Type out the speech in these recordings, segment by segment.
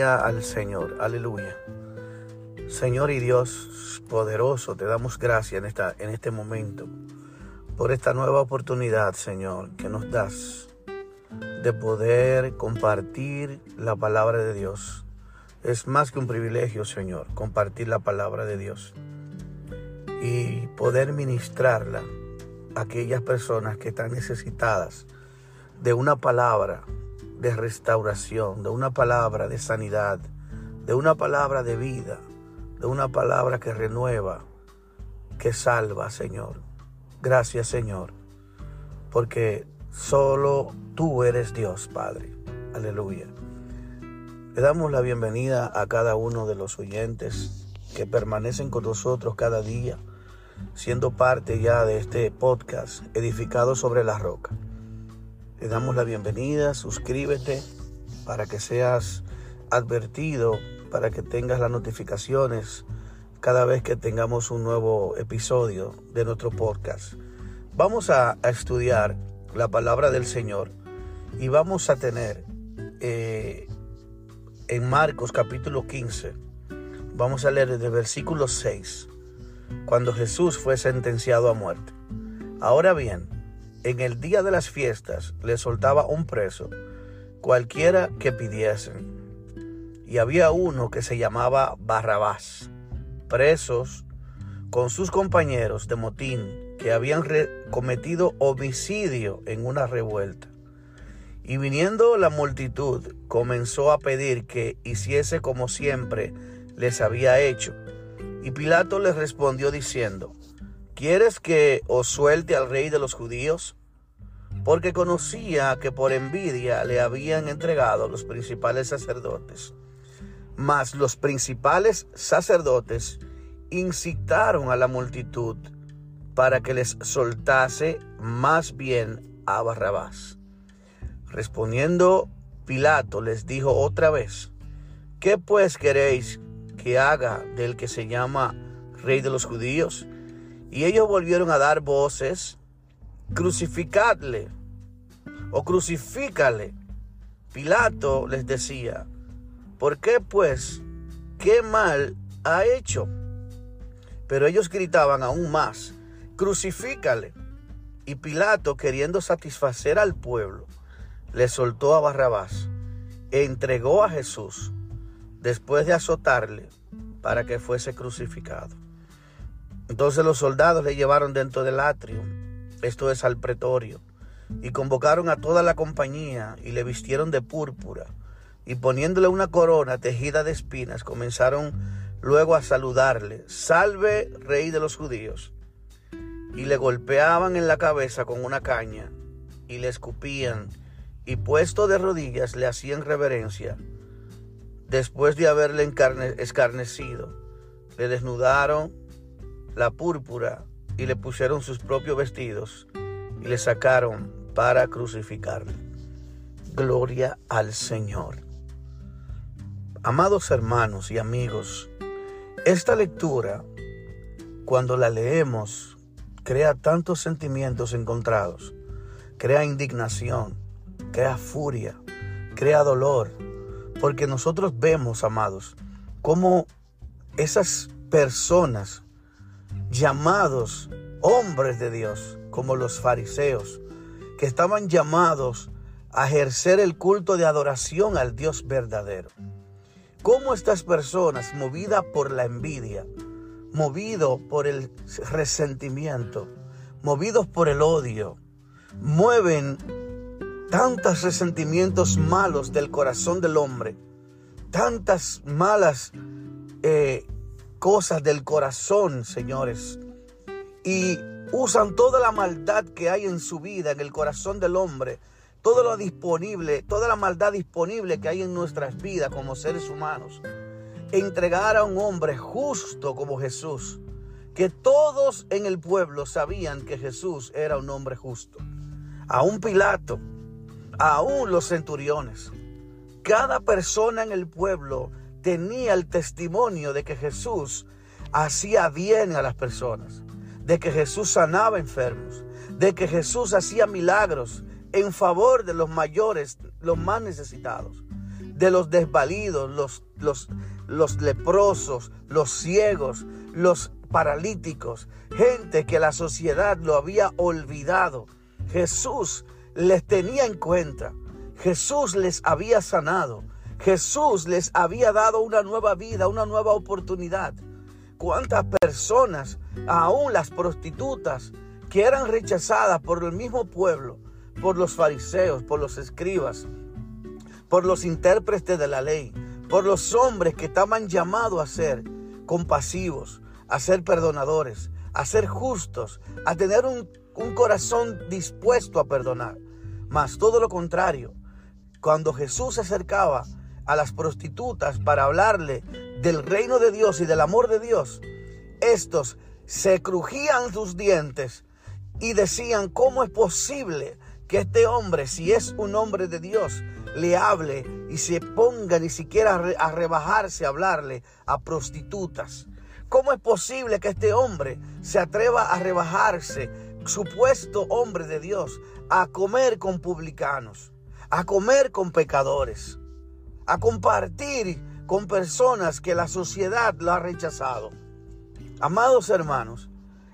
Al Señor. Aleluya. Señor y Dios poderoso, te damos gracias en, esta, en este momento por esta nueva oportunidad, Señor, que nos das de poder compartir la palabra de Dios. Es más que un privilegio, Señor, compartir la palabra de Dios y poder ministrarla a aquellas personas que están necesitadas de una palabra de restauración, de una palabra de sanidad, de una palabra de vida, de una palabra que renueva, que salva, Señor. Gracias, Señor, porque solo tú eres Dios, Padre. Aleluya. Le damos la bienvenida a cada uno de los oyentes que permanecen con nosotros cada día, siendo parte ya de este podcast edificado sobre la roca. Le damos la bienvenida, suscríbete para que seas advertido, para que tengas las notificaciones cada vez que tengamos un nuevo episodio de nuestro podcast. Vamos a, estudiar la palabra del Señor y vamos a tener eh, en Marcos capítulo 15, vamos a leer desde versículo 6, cuando Jesús fue sentenciado a muerte. Ahora bien, en el día de las fiestas le soltaba un preso, cualquiera que pidiesen. Y había uno que se llamaba Barrabás, presos con sus compañeros de motín que habían cometido homicidio en una revuelta. Y viniendo la multitud, comenzó a pedir que hiciese como siempre les había hecho. Y Pilato les respondió diciendo, ¿Quieres que os suelte al rey de los judíos? Porque conocía que por envidia le habían entregado los principales sacerdotes. Mas los principales sacerdotes incitaron a la multitud para que les soltase más bien a Barrabás. Respondiendo Pilato les dijo otra vez, ¿qué pues queréis que haga del que se llama rey de los judíos? Y ellos volvieron a dar voces, crucificadle o crucifícale. Pilato les decía, ¿por qué pues? ¿Qué mal ha hecho? Pero ellos gritaban aún más, crucifícale. Y Pilato, queriendo satisfacer al pueblo, le soltó a Barrabás e entregó a Jesús después de azotarle para que fuese crucificado. Entonces los soldados le llevaron dentro del atrio, esto es al pretorio, y convocaron a toda la compañía y le vistieron de púrpura, y poniéndole una corona tejida de espinas, comenzaron luego a saludarle, salve rey de los judíos, y le golpeaban en la cabeza con una caña, y le escupían, y puesto de rodillas le hacían reverencia. Después de haberle escarnecido, le desnudaron la púrpura y le pusieron sus propios vestidos y le sacaron para crucificarle. Gloria al Señor. Amados hermanos y amigos, esta lectura, cuando la leemos, crea tantos sentimientos encontrados, crea indignación, crea furia, crea dolor, porque nosotros vemos, amados, cómo esas personas llamados hombres de Dios, como los fariseos, que estaban llamados a ejercer el culto de adoración al Dios verdadero. Cómo estas personas, movidas por la envidia, movidos por el resentimiento, movidos por el odio, mueven tantos resentimientos malos del corazón del hombre, tantas malas eh, cosas del corazón, señores, y usan toda la maldad que hay en su vida, en el corazón del hombre, todo lo disponible, toda la maldad disponible que hay en nuestras vidas como seres humanos, entregar a un hombre justo como Jesús, que todos en el pueblo sabían que Jesús era un hombre justo, a un Pilato, aún los centuriones. Cada persona en el pueblo tenía el testimonio de que Jesús hacía bien a las personas, de que Jesús sanaba enfermos, de que Jesús hacía milagros en favor de los mayores, los más necesitados, de los desvalidos, los, los, los leprosos, los ciegos, los paralíticos, gente que la sociedad lo había olvidado. Jesús les tenía en cuenta. Jesús les había sanado. Jesús les había dado una nueva vida, una nueva oportunidad. ¿Cuántas personas, aún las prostitutas, que eran rechazadas por el mismo pueblo, por los fariseos, por los escribas, por los intérpretes de la ley, por los hombres que estaban llamados a ser compasivos, a ser perdonadores, a ser justos, a tener un, un corazón dispuesto a perdonar. Mas todo lo contrario, cuando Jesús se acercaba a las prostitutas para hablarle del reino de Dios y del amor de Dios, estos se crujían sus dientes y decían, ¿cómo es posible que este hombre, si es un hombre de Dios, le hable y se ponga ni siquiera a rebajarse a hablarle a prostitutas? ¿Cómo es posible que este hombre se atreva a rebajarse, supuesto hombre de Dios, a comer con publicanos, a comer con pecadores, a compartir con personas que la sociedad lo ha rechazado? Amados hermanos,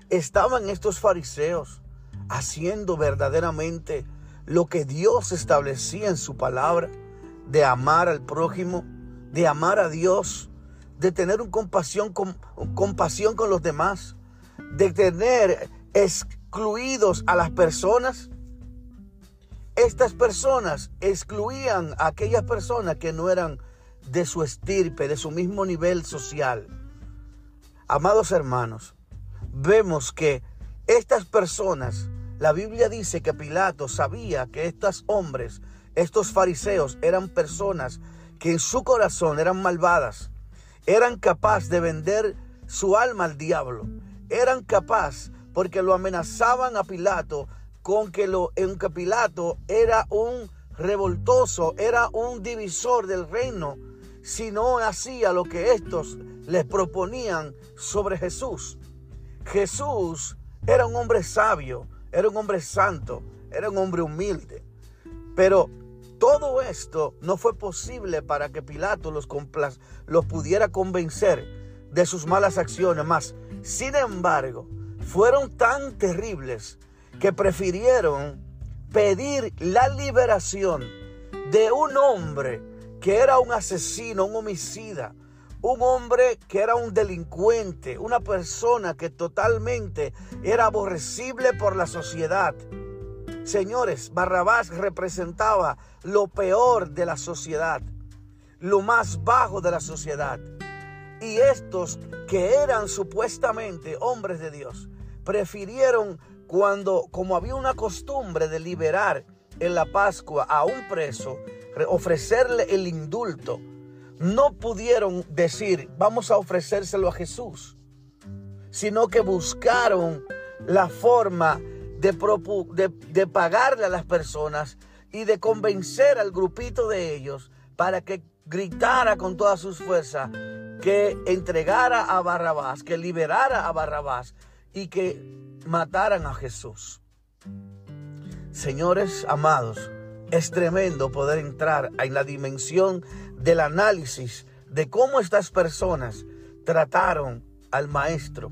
estaban estos fariseos haciendo verdaderamente lo que Dios establecía en su palabra, de amar al prójimo, de amar a Dios, de tener un compasión con, compasión con los demás, de tener excluidos a las personas. Estas personas excluían a aquellas personas que no eran de su estirpe, de su mismo nivel social. Amados hermanos, vemos que estas personas, la Biblia dice que Pilato sabía que estos hombres, estos fariseos, eran personas que en su corazón eran malvadas, eran capaces de vender su alma al diablo. Eran capaces porque lo amenazaban a Pilato con que lo en que Pilato era un revoltoso, era un divisor del reino, si no hacía lo que estos les proponían sobre Jesús. Jesús era un hombre sabio, era un hombre santo, era un hombre humilde. Pero todo esto no fue posible para que Pilato los, los pudiera convencer de sus malas acciones. Más, sin embargo, fueron tan terribles que prefirieron pedir la liberación de un hombre que era un asesino, un homicida, un hombre que era un delincuente, una persona que totalmente era aborrecible por la sociedad. Señores, Barrabás representaba lo peor de la sociedad, lo más bajo de la sociedad. Y estos que eran supuestamente hombres de Dios, prefirieron cuando, como había una costumbre de liberar en la Pascua a un preso, ofrecerle el indulto, no pudieron decir, vamos a ofrecérselo a Jesús, sino que buscaron la forma de, de, pagarle a las personas y de convencer al grupito de ellos para que gritara con todas sus fuerzas que entregara a Barrabás, que liberara a Barrabás y que mataran a Jesús. Señores amados, es tremendo poder entrar en la dimensión del análisis de cómo estas personas trataron al maestro.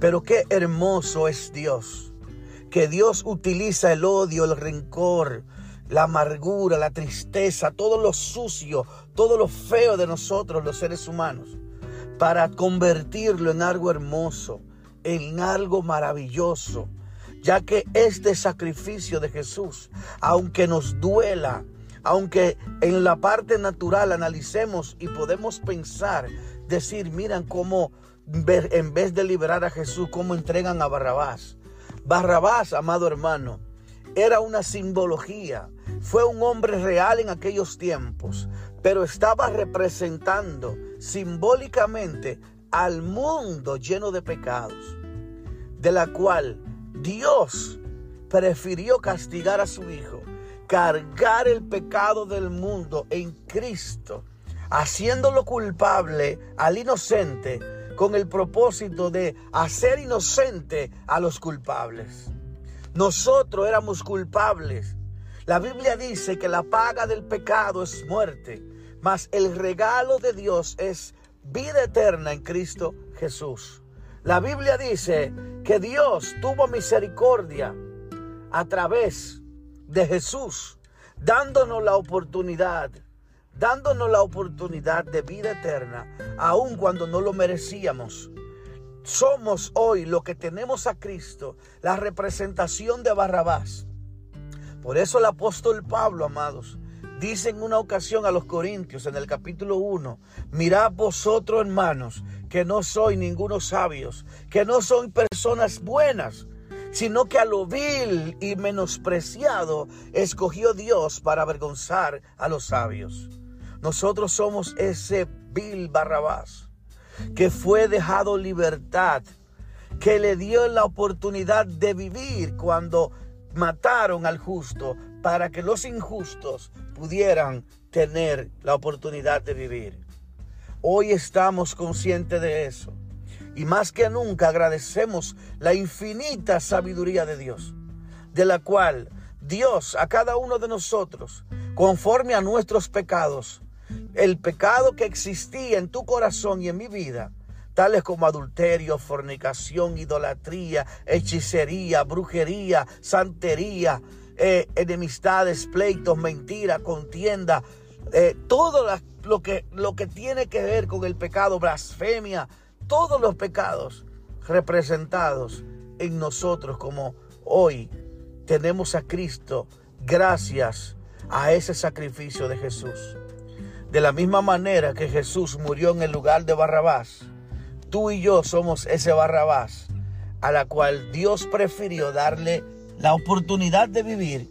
Pero qué hermoso es Dios que Dios utiliza el odio, el rencor, la amargura, la tristeza, todo lo sucio, todo lo feo de nosotros los seres humanos, para convertirlo en algo hermoso, en algo maravilloso, ya que este sacrificio de Jesús, aunque nos duela, aunque en la parte natural analicemos y podemos pensar, decir, miran cómo en vez de liberar a Jesús, cómo entregan a Barrabás. Barrabás, amado hermano, era una simbología. Fue un hombre real en aquellos tiempos, pero estaba representando simbólicamente al mundo lleno de pecados, de la cual Dios prefirió castigar a su Hijo, cargar el pecado del mundo en Cristo, haciéndolo culpable al inocente con el propósito de hacer inocente a los culpables. Nosotros éramos culpables La Biblia dice que la paga del pecado es muerte, mas el regalo de Dios es vida eterna en Cristo Jesús. La Biblia dice que Dios tuvo misericordia a través de Jesús, dándonos la oportunidad, dándonos la oportunidad de vida eterna, aun cuando no lo merecíamos. Somos hoy lo que tenemos a Cristo, la representación de Barrabás. Por eso el apóstol Pablo, amados, dice en una ocasión a los Corintios en el capítulo 1, mirad vosotros hermanos, que no soy ninguno sabios, que no son personas buenas, sino que a lo vil y menospreciado escogió Dios para avergonzar a los sabios. Nosotros somos ese vil Barrabás que fue dejado libertad, que le dio la oportunidad de vivir cuando mataron al justo para que los injustos pudieran tener la oportunidad de vivir. Hoy estamos conscientes de eso y más que nunca agradecemos la infinita sabiduría de Dios, de la cual Dios a cada uno de nosotros, conforme a nuestros pecados, el pecado que existía en tu corazón y en mi vida, tales como adulterio, fornicación, idolatría, hechicería, brujería, santería, eh, enemistades, pleitos, mentira, contienda, eh, todo lo, que, lo que tiene que ver con el pecado, blasfemia, todos los pecados representados en nosotros como hoy tenemos a Cristo gracias a ese sacrificio de Jesús. De la misma manera que Jesús murió en el lugar de Barrabás, tú y yo somos ese Barrabás a la cual Dios prefirió darle la oportunidad de vivir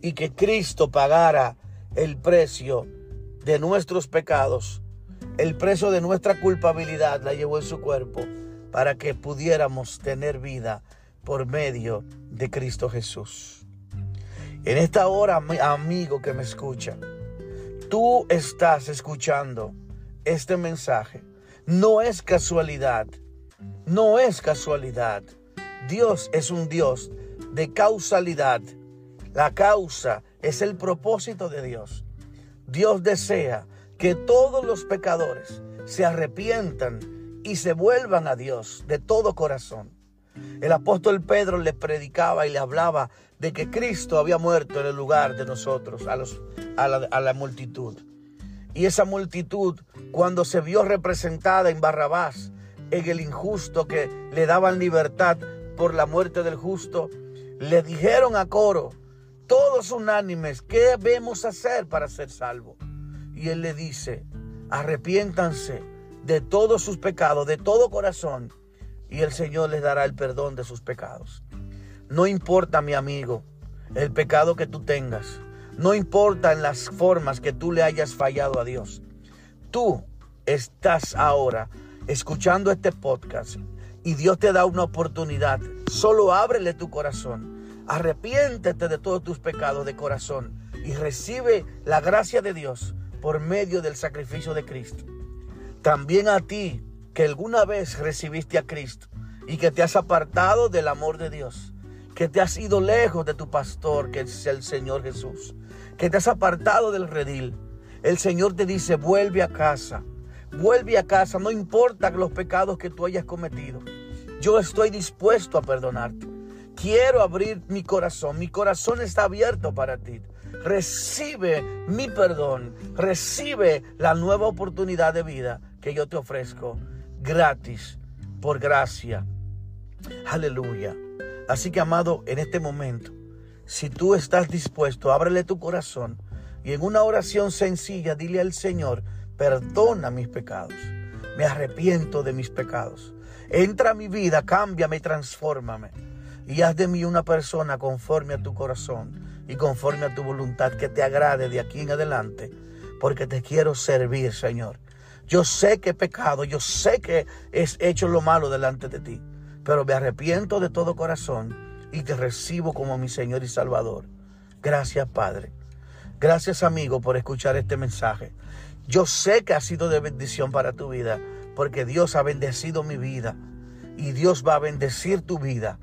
y que Cristo pagara el precio de nuestros pecados, el precio de nuestra culpabilidad la llevó en su cuerpo para que pudiéramos tener vida por medio de Cristo Jesús. En esta hora, amigo que me escucha, tú estás escuchando este mensaje, no es casualidad, no es casualidad. Dios es un Dios de causalidad. La causa es el propósito de Dios. Dios desea que todos los pecadores se arrepientan y se vuelvan a Dios de todo corazón. El apóstol Pedro le predicaba y le hablaba de que Cristo había muerto en el lugar de nosotros, a, los, a, la, la multitud. Y esa multitud, cuando se vio representada en Barrabás, en el injusto que le daban libertad por la muerte del justo, le dijeron a coro, todos unánimes, ¿qué debemos hacer para ser salvos? Y él le dice, arrepiéntanse de todos sus pecados, de todo corazón, y el Señor les dará el perdón de sus pecados. No importa, mi amigo, el pecado que tú tengas. No importa en las formas que tú le hayas fallado a Dios. Tú estás ahora escuchando este podcast y Dios te da una oportunidad. Solo ábrele tu corazón. Arrepiéntete de todos tus pecados de corazón y recibe la gracia de Dios por medio del sacrificio de Cristo. También a ti que alguna vez recibiste a Cristo y que te has apartado del amor de Dios que te has ido lejos de tu pastor, que es el Señor Jesús, que te has apartado del redil. El Señor te dice, vuelve a casa, vuelve a casa, no importa los pecados que tú hayas cometido. Yo estoy dispuesto a perdonarte. Quiero abrir mi corazón, mi corazón está abierto para ti. Recibe mi perdón, recibe la nueva oportunidad de vida que yo te ofrezco gratis, por gracia. Aleluya. Así que, amado, en este momento, si tú estás dispuesto, ábrele tu corazón y en una oración sencilla dile al Señor, perdona mis pecados, me arrepiento de mis pecados. Entra a mi vida, cámbiame transfórmame. Y haz de mí una persona conforme a tu corazón y conforme a tu voluntad que te agrade de aquí en adelante, porque te quiero servir, Señor. Yo sé que he pecado, yo sé que he hecho lo malo delante de ti pero me arrepiento de todo corazón y te recibo como mi Señor y Salvador. Gracias, Padre. Gracias, amigo, por escuchar este mensaje. Yo sé que ha sido de bendición para tu vida, porque Dios ha bendecido mi vida y Dios va a bendecir tu vida.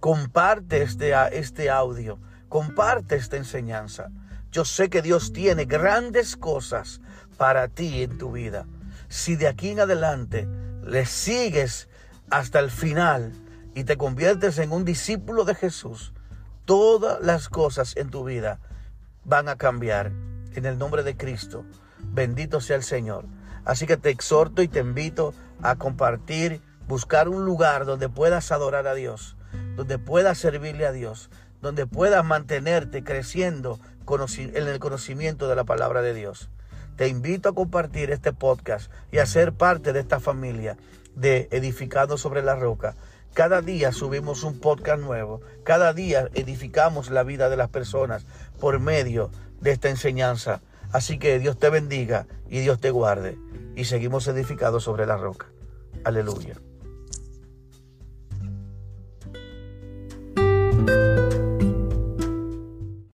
Comparte este, este audio comparte esta enseñanza. Yo sé que Dios tiene grandes cosas para ti en tu vida. Si de aquí en adelante le sigues hasta el final y te conviertes en un discípulo de Jesús, todas las cosas en tu vida van a cambiar en el nombre de Cristo. Bendito sea el Señor. Así que te exhorto y te invito a compartir, buscar un lugar donde puedas adorar a Dios, donde puedas servirle a Dios, donde puedas mantenerte creciendo en el conocimiento de la palabra de Dios. Te invito a compartir este podcast y a ser parte de esta familia de Edificado sobre la Roca. Cada día subimos un podcast nuevo. Cada día edificamos la vida de las personas por medio de esta enseñanza. Así que Dios te bendiga y Dios te guarde. Y seguimos edificados sobre la roca. Aleluya.